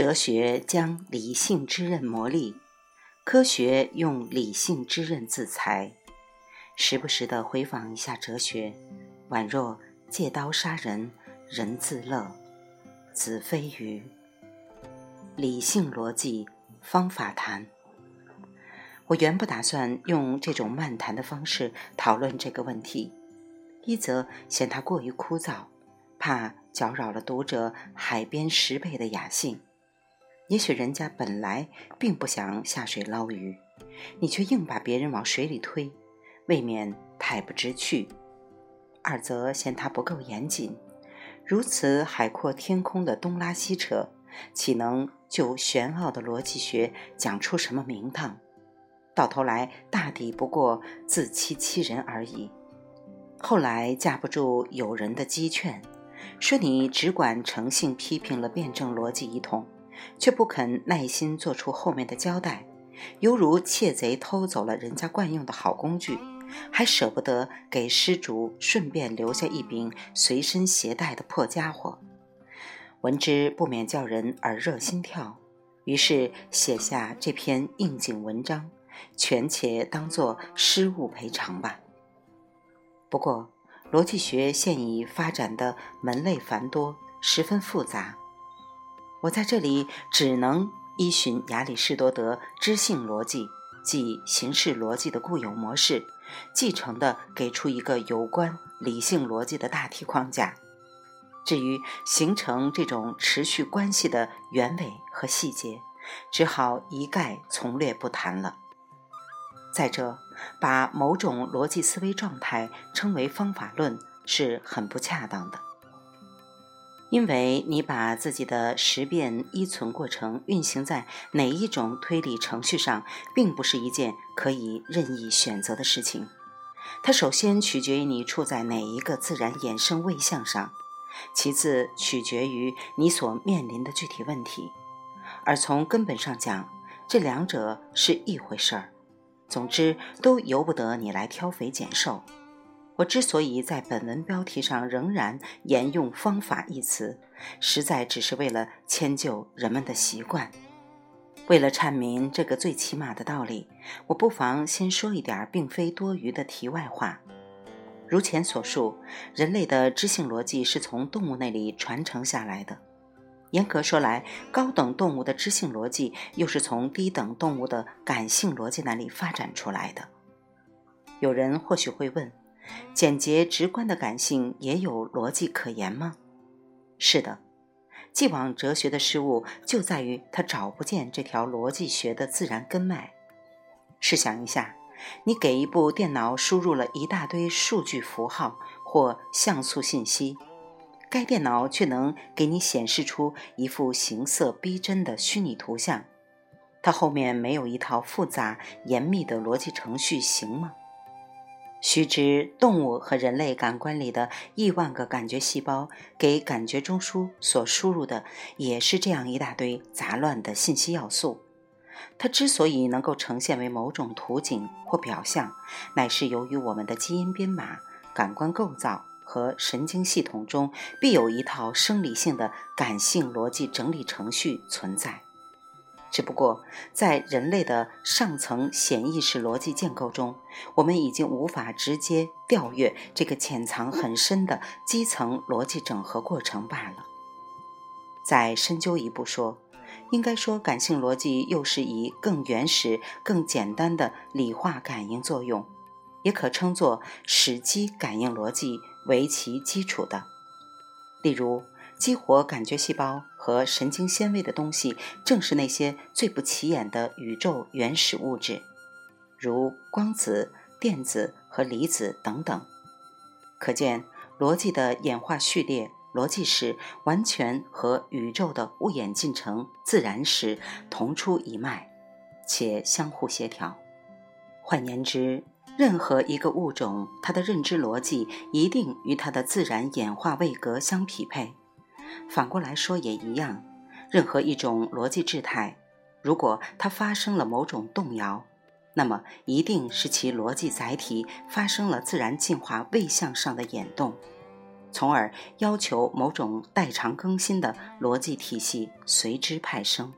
哲学将理性之刃磨砺，科学用理性之刃自裁。时不时的回访一下哲学，宛若借刀杀人，人自乐。子非鱼。理性逻辑方法谈。我原不打算用这种漫谈的方式讨论这个问题，一则嫌它过于枯燥，怕搅扰了读者海边十倍的雅兴。也许人家本来并不想下水捞鱼，你却硬把别人往水里推，未免太不知趣；二则嫌他不够严谨，如此海阔天空的东拉西扯，岂能就玄奥的逻辑学讲出什么名堂？到头来大抵不过自欺欺人而已。后来架不住有人的激劝，说你只管诚信批评了辩证逻辑一通。却不肯耐心做出后面的交代，犹如窃贼偷走了人家惯用的好工具，还舍不得给失主顺便留下一柄随身携带的破家伙，闻之不免叫人耳热心跳。于是写下这篇应景文章，全且当作失误赔偿吧。不过，逻辑学现已发展的门类繁多，十分复杂。我在这里只能依循亚里士多德知性逻辑，即形式逻辑的固有模式，继承的给出一个有关理性逻辑的大体框架。至于形成这种持续关系的原委和细节，只好一概从略不谈了。再者，把某种逻辑思维状态称为方法论是很不恰当的。因为你把自己的识变依存过程运行在哪一种推理程序上，并不是一件可以任意选择的事情。它首先取决于你处在哪一个自然衍生位相上，其次取决于你所面临的具体问题。而从根本上讲，这两者是一回事儿。总之，都由不得你来挑肥拣瘦。我之所以在本文标题上仍然沿用“方法”一词，实在只是为了迁就人们的习惯。为了阐明这个最起码的道理，我不妨先说一点并非多余的题外话。如前所述，人类的知性逻辑是从动物那里传承下来的。严格说来，高等动物的知性逻辑又是从低等动物的感性逻辑那里发展出来的。有人或许会问。简洁直观的感性也有逻辑可言吗？是的，既往哲学的失误就在于他找不见这条逻辑学的自然根脉。试想一下，你给一部电脑输入了一大堆数据符号或像素信息，该电脑却能给你显示出一幅形色逼真的虚拟图像，它后面没有一套复杂严密的逻辑程序，行吗？须知，动物和人类感官里的亿万个感觉细胞给感觉中枢所输入的，也是这样一大堆杂乱的信息要素。它之所以能够呈现为某种图景或表象，乃是由于我们的基因编码、感官构造和神经系统中必有一套生理性的感性逻辑整理程序存在。只不过，在人类的上层显意识逻辑建构中，我们已经无法直接调阅这个潜藏很深的基层逻辑整合过程罢了。再深究一步说，应该说，感性逻辑又是以更原始、更简单的理化感应作用，也可称作始基感应逻辑为其基础的。例如。激活感觉细胞和神经纤维的东西，正是那些最不起眼的宇宙原始物质，如光子、电子和离子等等。可见，逻辑的演化序列、逻辑史完全和宇宙的物演进程、自然史同出一脉，且相互协调。换言之，任何一个物种，它的认知逻辑一定与它的自然演化位格相匹配。反过来说也一样，任何一种逻辑质态，如果它发生了某种动摇，那么一定是其逻辑载体发生了自然进化位向上的演动。从而要求某种代偿更新的逻辑体系随之派生。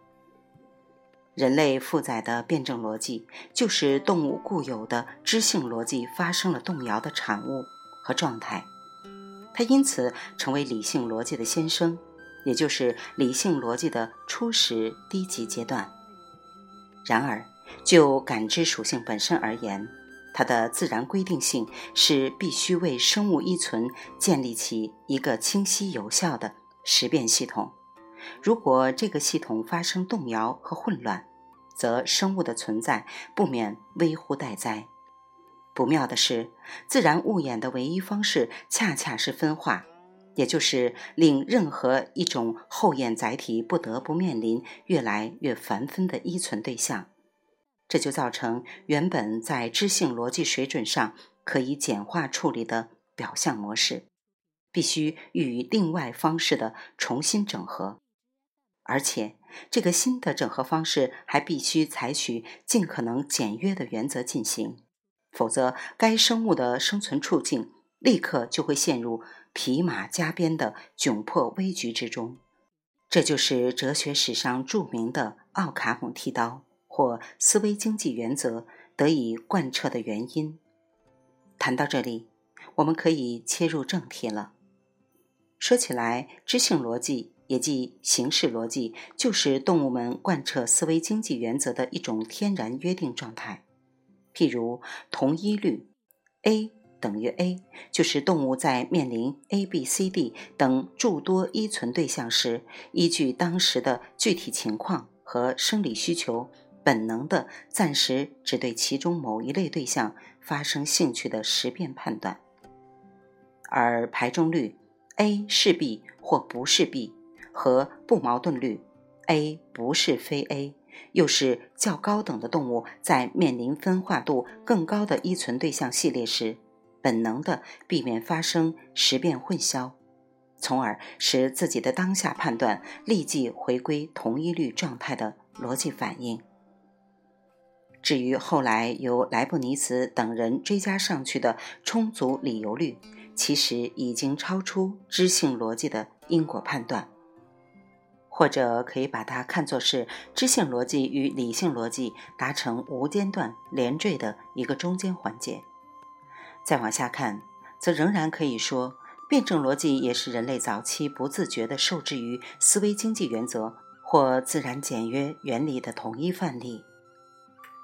人类负载的辩证逻辑，就是动物固有的知性逻辑发生了动摇的产物和状态，它因此成为理性逻辑的先声，也就是理性逻辑的初始低级阶段。然而，就感知属性本身而言，它的自然规定性是必须为生物依存建立起一个清晰有效的识变系统。如果这个系统发生动摇和混乱，则生物的存在不免危乎待哉。不妙的是，自然物演的唯一方式恰恰是分化，也就是令任何一种后演载体不得不面临越来越繁分的依存对象。这就造成原本在知性逻辑水准上可以简化处理的表象模式，必须予以另外方式的重新整合。而且，这个新的整合方式还必须采取尽可能简约的原则进行，否则该生物的生存处境立刻就会陷入匹马加鞭的窘迫危局之中。这就是哲学史上著名的奥卡姆剃刀或思维经济原则得以贯彻的原因。谈到这里，我们可以切入正题了。说起来，知性逻辑。也即形式逻辑，就是动物们贯彻思维经济原则的一种天然约定状态。譬如同一律，A 等于 A，就是动物在面临 A、B、C、D 等诸多依存对象时，依据当时的具体情况和生理需求，本能的暂时只对其中某一类对象发生兴趣的识变判断。而排中律，A 是 B 或不是 B。和不矛盾律，A 不是非 A，又是较高等的动物在面临分化度更高的依存对象系列时，本能的避免发生识变混淆，从而使自己的当下判断立即回归同一律状态的逻辑反应。至于后来由莱布尼茨等人追加上去的充足理由律，其实已经超出知性逻辑的因果判断。或者可以把它看作是知性逻辑与理性逻辑达成无间断连缀的一个中间环节。再往下看，则仍然可以说，辩证逻辑也是人类早期不自觉地受制于思维经济原则或自然简约原理的统一范例。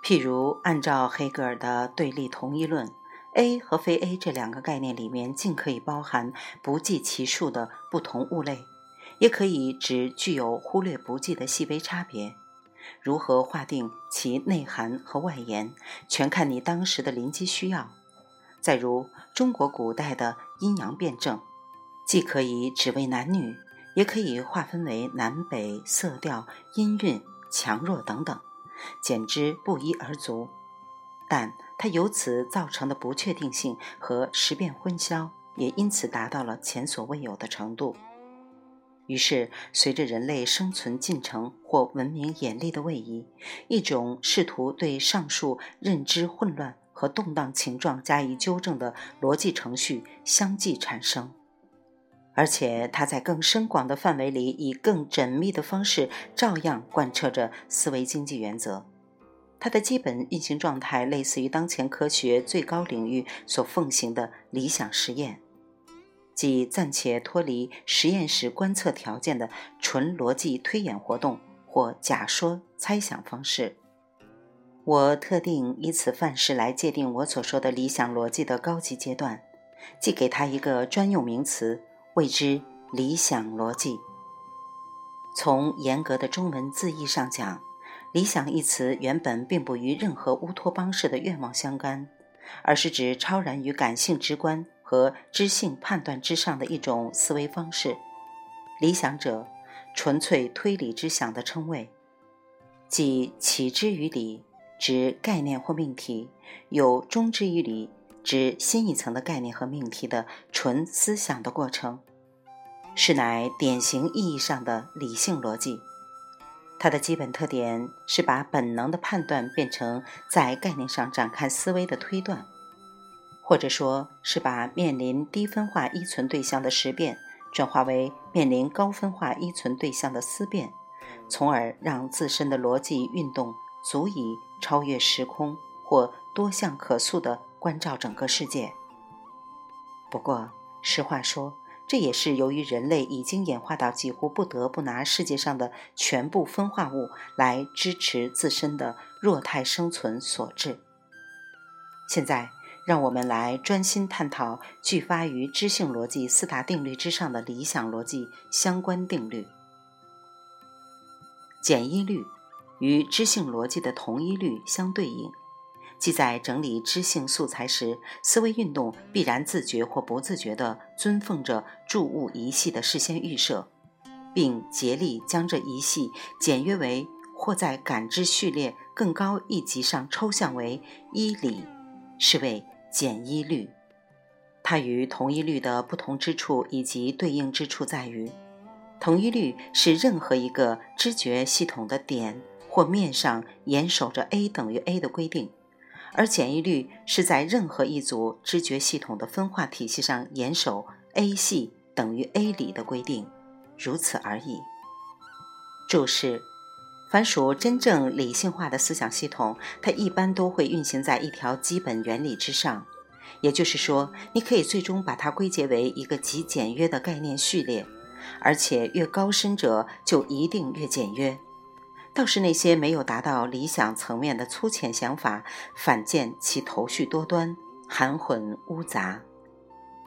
譬如，按照黑格尔的对立同一论，A 和非 A 这两个概念里面尽可以包含不计其数的不同物类。也可以指具有忽略不计的细微差别，如何划定其内涵和外延，全看你当时的临机需要。再如中国古代的阴阳辩证，既可以只为男女，也可以划分为南北、色调、音韵、强弱等等，简直不一而足。但它由此造成的不确定性和识变混淆，也因此达到了前所未有的程度。于是，随着人类生存进程或文明演力的位移，一种试图对上述认知混乱和动荡情状加以纠正的逻辑程序相继产生，而且它在更深广的范围里，以更缜密的方式照样贯彻着思维经济原则。它的基本运行状态类似于当前科学最高领域所奉行的理想实验。即暂且脱离实验室观测条件的纯逻辑推演活动或假说猜想方式。我特定以此范式来界定我所说的理想逻辑的高级阶段，即给它一个专用名词，谓之理想逻辑。从严格的中文字义上讲，“理想”一词原本并不与任何乌托邦式的愿望相干，而是指超然于感性直观。和知性判断之上的一种思维方式，理想者，纯粹推理之想的称谓，即起之于理，指概念或命题；有终之于理，指新一层的概念和命题的纯思想的过程，是乃典型意义上的理性逻辑。它的基本特点是把本能的判断变成在概念上展开思维的推断。或者说是把面临低分化依存对象的识变转化为面临高分化依存对象的思辨，从而让自身的逻辑运动足以超越时空或多项可塑的关照整个世界。不过，实话说，这也是由于人类已经演化到几乎不得不拿世界上的全部分化物来支持自身的弱态生存所致。现在，让我们来专心探讨具发于知性逻辑四大定律之上的理想逻辑相关定律。简一律与知性逻辑的同一律相对应。即在整理知性素材时，思维运动必然自觉或不自觉地遵奉着注物一系的事先预设，并竭力将这一系简约为或在感知序列更高一级上抽象为一理，是为简一律。它与同一律的不同之处以及对应之处在于，同一律是任何一个知觉系统的点或面上严守着 A 等于 A 的规定。而简易律是在任何一组知觉系统的分化体系上严守 A 系等于 A 里的规定，如此而已。注释：凡属真正理性化的思想系统，它一般都会运行在一条基本原理之上，也就是说，你可以最终把它归结为一个极简约的概念序列，而且越高深者就一定越简约。倒是那些没有达到理想层面的粗浅想法，反见其头绪多端、含混污杂。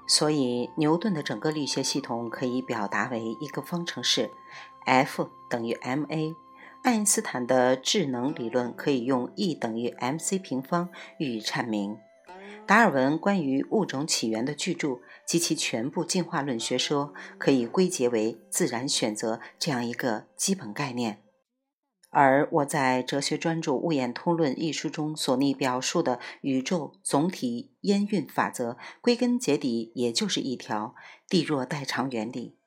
所以，牛顿的整个力学系统可以表达为一个方程式，F 等于 ma；爱因斯坦的智能理论可以用 E 等于 mc 平方予以阐明；达尔文关于物种起源的巨著及其全部进化论学说可以归结为自然选择这样一个基本概念。而我在哲学专著《物演通论》一书中所拟表述的宇宙总体烟运法则，归根结底也就是一条地弱代偿原理。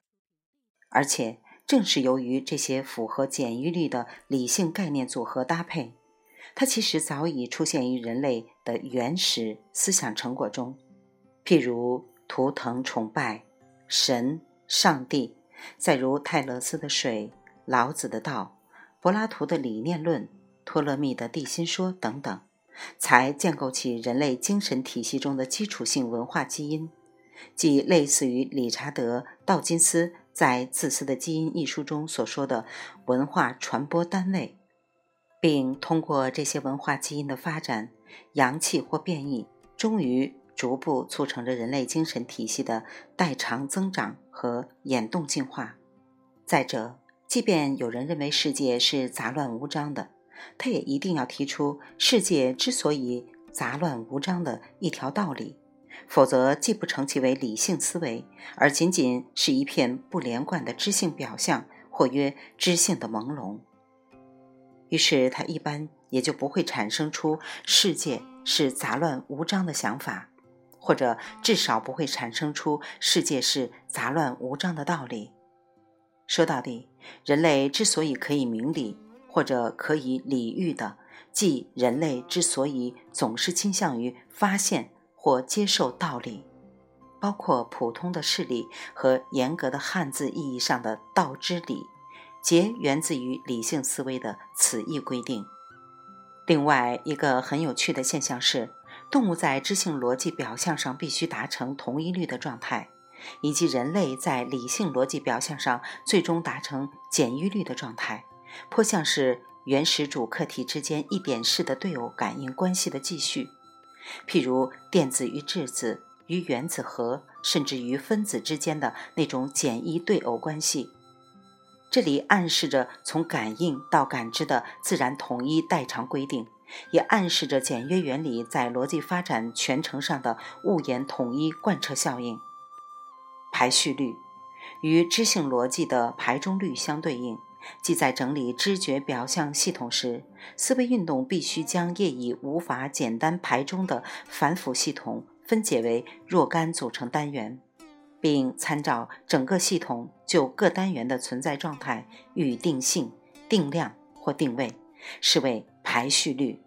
而且正是由于这些符合简易律的理性概念组合搭配，它其实早已出现于人类的原始思想成果中，譬如图腾崇拜、神、上帝，再如泰勒斯的水、老子的道。柏拉图的理念论、托勒密的地心说等等，才建构起人类精神体系中的基础性文化基因，即类似于理查德·道金斯在《自私的基因》一书中所说的文化传播单位，并通过这些文化基因的发展、扬弃或变异，终于逐步促成着人类精神体系的代偿增长和演动进化。再者，即便有人认为世界是杂乱无章的，他也一定要提出世界之所以杂乱无章的一条道理，否则既不成其为理性思维，而仅仅是一片不连贯的知性表象，或曰知性的朦胧。于是他一般也就不会产生出世界是杂乱无章的想法，或者至少不会产生出世界是杂乱无章的道理。说到底，人类之所以可以明理或者可以理喻的，即人类之所以总是倾向于发现或接受道理，包括普通的事理和严格的汉字意义上的道之理，皆源自于理性思维的此一规定。另外一个很有趣的现象是，动物在知性逻辑表象上必须达成同一律的状态。以及人类在理性逻辑表象上最终达成简约律的状态，颇像是原始主客体之间一点式的对偶感应关系的继续。譬如电子与质子、与原子核，甚至于分子之间的那种简易对偶关系，这里暗示着从感应到感知的自然统一代偿规定，也暗示着简约原理在逻辑发展全程上的物演统一贯彻效应。排序律与知性逻辑的排中律相对应，即在整理知觉表象系统时，思维运动必须将业已无法简单排中的反腐系统分解为若干组成单元，并参照整个系统就各单元的存在状态予以定性、定量或定位，是为排序律。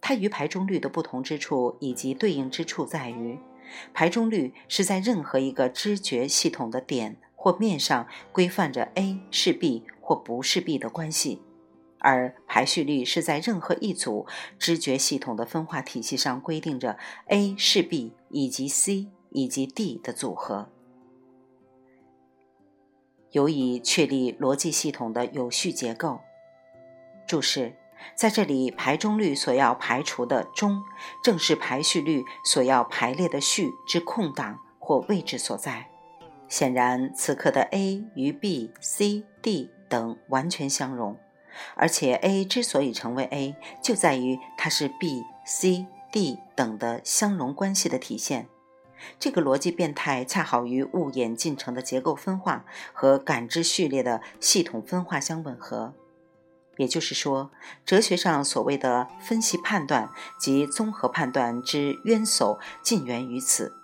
它与排中律的不同之处以及对应之处在于，排中律是在任何一个知觉系统的点或面上规范着 A 是 B 或不是 B 的关系，而排序律是在任何一组知觉系统的分化体系上规定着 A 是 B 以及 C 以及 D 的组合。有以确立逻辑系统的有序结构。注释：在这里，排中律所要排除的中，正是排序律所要排列的序之空档或位置所在。显然，此刻的 A 与 B、C、D 等完全相容，而且 A 之所以成为 A，就在于它是 B、C、D 等的相容关系的体现。这个逻辑变态恰好与物演进程的结构分化和感知序列的系统分化相吻合。也就是说，哲学上所谓的分析判断及综合判断之渊薮尽源于此。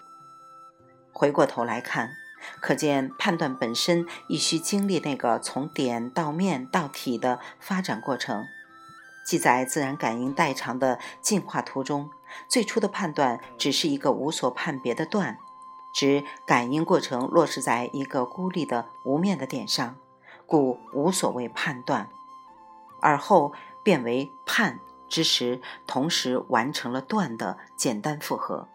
回过头来看，可见判断本身亦需经历那个从点到面到体的发展过程。即在自然感应代偿的进化途中。最初的判断只是一个无所判别的断，指感应过程落实在一个孤立的无面的点上，故无所谓判断。而后变为判之时，同时完成了断的简单复合，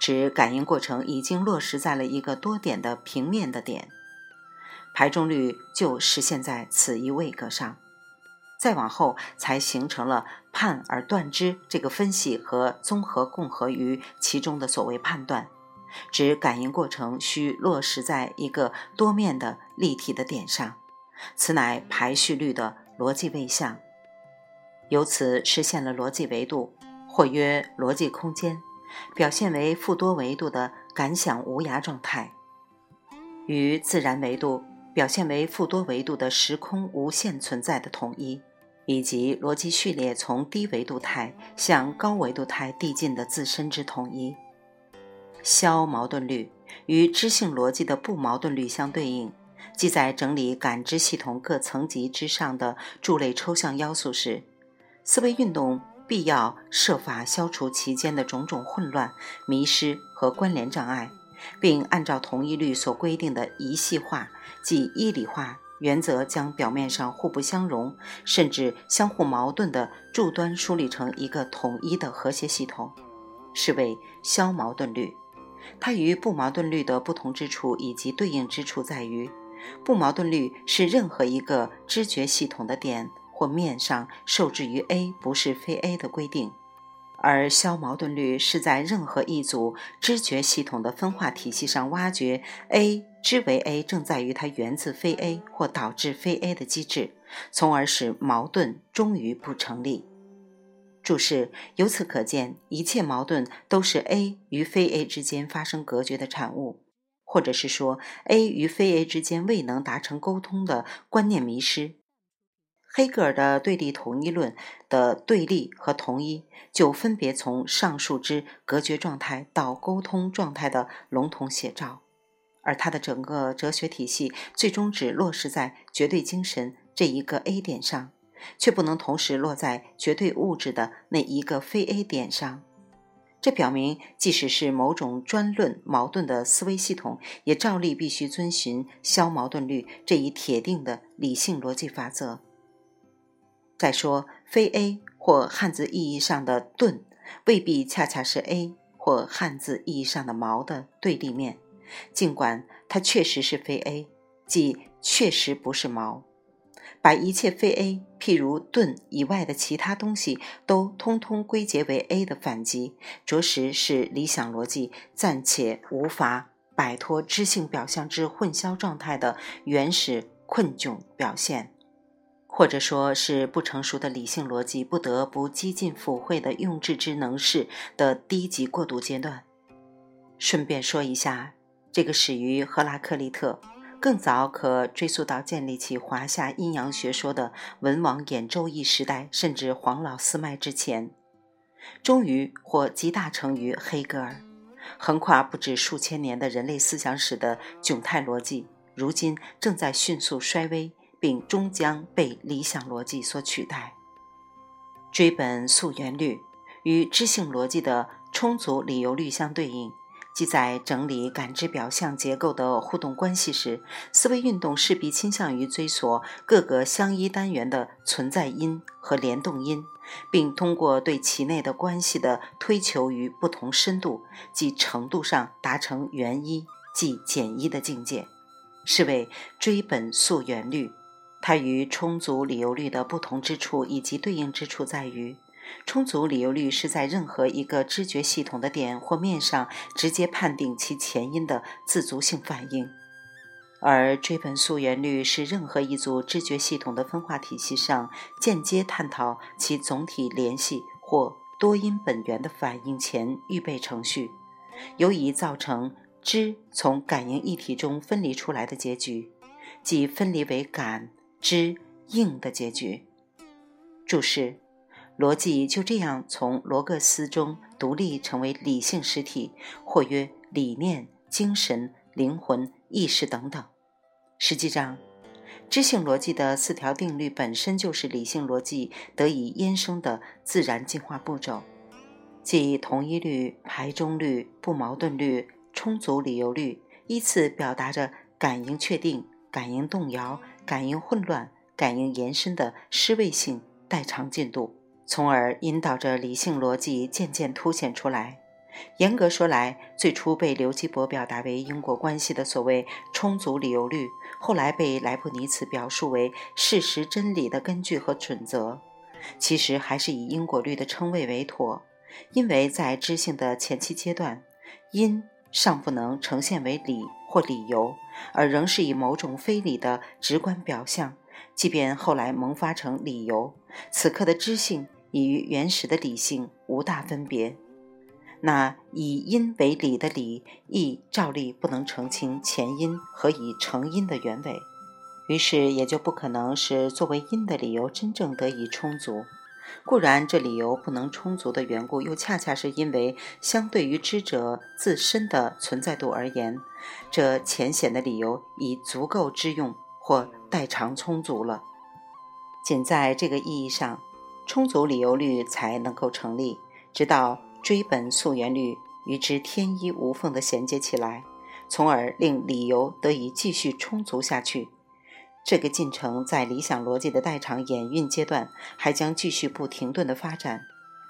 指感应过程已经落实在了一个多点的平面的点，排中率就实现在此一位格上。再往后，才形成了判而断之这个分析和综合共合于其中的所谓判断，指感应过程需落实在一个多面的立体的点上，此乃排序律的逻辑位相，由此实现了逻辑维度，或曰逻辑空间，表现为负多维度的感想无涯状态，与自然维度表现为负多维度的时空无限存在的统一。以及逻辑序列从低维度态向高维度态递进的自身之统一，消矛盾律与知性逻辑的不矛盾律相对应，即在整理感知系统各层级之上的诸类抽象要素时，思维运动必要设法消除其间的种种混乱、迷失和关联障碍，并按照同一律所规定的一系化即一理化。原则将表面上互不相容，甚至相互矛盾的柱端梳理成一个统一的和谐系统，是为消矛盾律。它与不矛盾律的不同之处以及对应之处在于，不矛盾律是任何一个知觉系统的点或面上受制于 A 不是非 A 的规定。而消矛盾律是在任何一组知觉系统的分化体系上挖掘 A 之为 A，正在于它源自非 A 或导致非 A 的机制，从而使矛盾终于不成立。注释：由此可见，一切矛盾都是 A 与非 A 之间发生隔绝的产物，或者是说 A 与非 A 之间未能达成沟通的观念迷失。黑格尔的对立统一论的对立和统一，就分别从上述之隔绝状态到沟通状态的笼统写照，而他的整个哲学体系最终只落实在绝对精神这一个 A 点上，却不能同时落在绝对物质的那一个非 A 点上。这表明，即使是某种专论矛盾的思维系统，也照例必须遵循消矛盾律这一铁定的理性逻辑法则。再说，非 A 或汉字意义上的盾，未必恰恰是 A 或汉字意义上的矛的对立面，尽管它确实是非 A，即确实不是矛。把一切非 A，譬如盾以外的其他东西，都通通归结为 A 的反击，着实是理想逻辑暂且无法摆脱知性表象之混淆状态的原始困窘表现。或者说是不成熟的理性逻辑不得不激进附会的用智之能事的低级过渡阶段。顺便说一下，这个始于赫拉克利特，更早可追溯到建立起华夏阴阳学说的文王演周易时代，甚至黄老四脉之前，终于或集大成于黑格尔，横跨不止数千年的人类思想史的窘态逻辑，如今正在迅速衰微。并终将被理想逻辑所取代。追本溯源律与知性逻辑的充足理由律相对应。即在整理感知表象结构的互动关系时，思维运动势必倾向于追索各个相依单元的存在因和联动因，并通过对其内的关系的推求于不同深度及程度上达成原一即简一的境界，是为追本溯源律。它与充足理由律的不同之处以及对应之处在于。充足理由律是在任何一个知觉系统的点或面上直接判定其前因的自足性反应，而追本溯源律是任何一组知觉系统的分化体系上间接探讨其总体联系或多因本源的反应前预备程序，由以造成知从感应一体中分离出来的结局，即分离为感知应的结局。注释。逻辑就这样从罗格斯中独立成为理性实体，或曰理念、精神、灵魂、意识等等。实际上，知性逻辑的四条定律本身就是理性逻辑得以衍生的自然进化步骤，即同一律、排中律、不矛盾律、充足理由律，依次表达着感应确定、感应动摇、感应混乱、感应延伸的失位性代偿进度。从而引导着理性逻辑渐渐凸显出来。严格说来，最初被刘基伯表达为因果关系的所谓充足理由律，后来被莱布尼茨表述为事实真理的根据和准则，其实还是以因果律的称谓为妥。因为在知性的前期阶段，因尚不能呈现为理或理由，而仍是以某种非理的直观表象。即便后来萌发成理由，此刻的知性。已与原始的理性无大分别，那以因为理的理，亦照例不能澄清前因和以成因的原委，于是也就不可能使作为因的理由真正得以充足。固然，这理由不能充足的缘故，又恰恰是因为相对于知者自身的存在度而言，这浅显的理由已足够之用或代偿充足了。仅在这个意义上。充足理由律才能够成立，直到追本溯源律与之天衣无缝地衔接起来，从而令理由得以继续充足下去。这个进程在理想逻辑的代偿演运阶段还将继续不停顿的发展。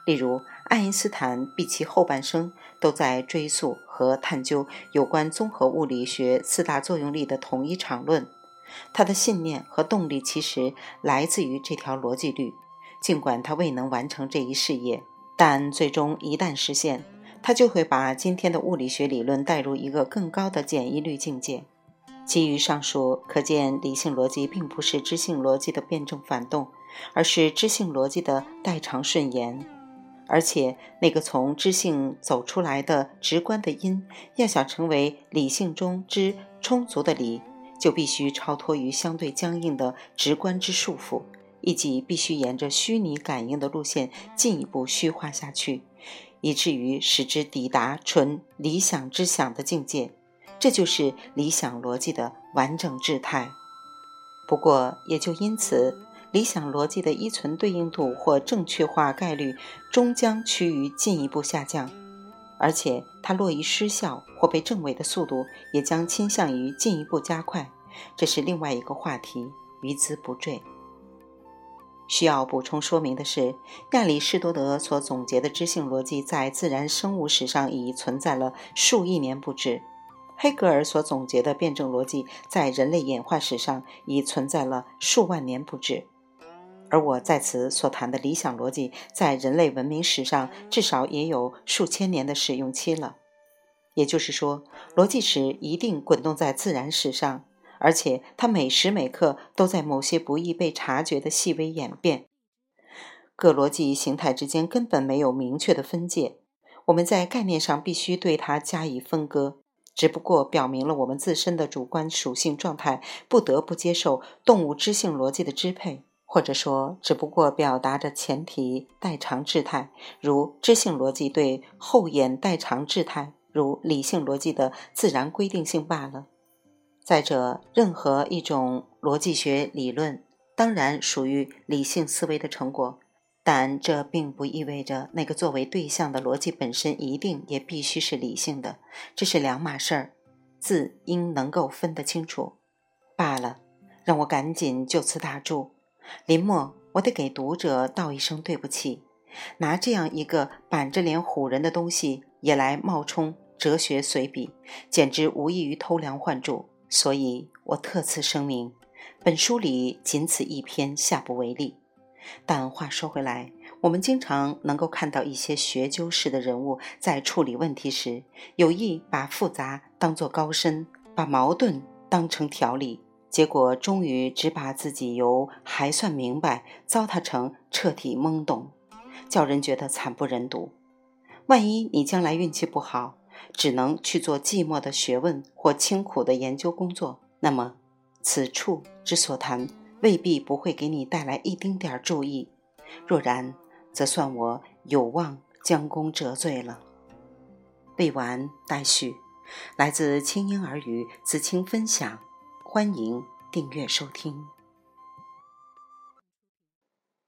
例如，爱因斯坦毕其后半生都在追溯和探究有关综合物理学四大作用力的统一场论，他的信念和动力其实来自于这条逻辑律。尽管他未能完成这一事业，但最终一旦实现，他就会把今天的物理学理论带入一个更高的简易律境界。基于上述，可见理性逻辑并不是知性逻辑的辩证反动，而是知性逻辑的代偿顺延。而且，那个从知性走出来的直观的因，要想成为理性中之充足的理，就必须超脱于相对僵硬的直观之束缚。以及必须沿着虚拟感应的路线进一步虚化下去，以至于使之抵达纯理想之想的境界。这就是理想逻辑的完整质态。不过，也就因此，理想逻辑的依存对应度或正确化概率终将趋于进一步下降，而且它落于失效或被证伪的速度也将倾向于进一步加快。这是另外一个话题，余兹不赘。需要补充说明的是，亚里士多德所总结的知性逻辑在自然生物史上已存在了数亿年不止；黑格尔所总结的辩证逻辑在人类演化史上已存在了数万年不止。而我在此所谈的理想逻辑，在人类文明史上至少也有数千年的使用期了。也就是说，逻辑史一定滚动在自然史上。而且，它每时每刻都在某些不易被察觉的细微演变。各逻辑形态之间根本没有明确的分界，我们在概念上必须对它加以分割，只不过表明了我们自身的主观属性状态不得不接受动物知性逻辑的支配，或者说，只不过表达着前提代偿质态，如知性逻辑对后演代偿质态，如理性逻辑的自然规定性罢了。再者，任何一种逻辑学理论，当然属于理性思维的成果，但这并不意味着那个作为对象的逻辑本身一定也必须是理性的，这是两码事儿，字应能够分得清楚。罢了，让我赶紧就此打住。林默，我得给读者道一声对不起，拿这样一个板着脸唬人的东西也来冒充哲学随笔，简直无异于偷梁换柱。所以我特此声明，本书里仅此一篇，下不为例。但话说回来，我们经常能够看到一些学究式的人物在处理问题时，有意把复杂当作高深，把矛盾当成条理，结果终于只把自己由还算明白糟蹋成彻底懵懂，叫人觉得惨不忍睹。万一你将来运气不好，只能去做寂寞的学问或清苦的研究工作，那么此处之所谈。未必不会给你带来一丁点儿注意，若然，则算我有望将功折罪了。未完待续，来自清音儿语子清分享，欢迎订阅收听。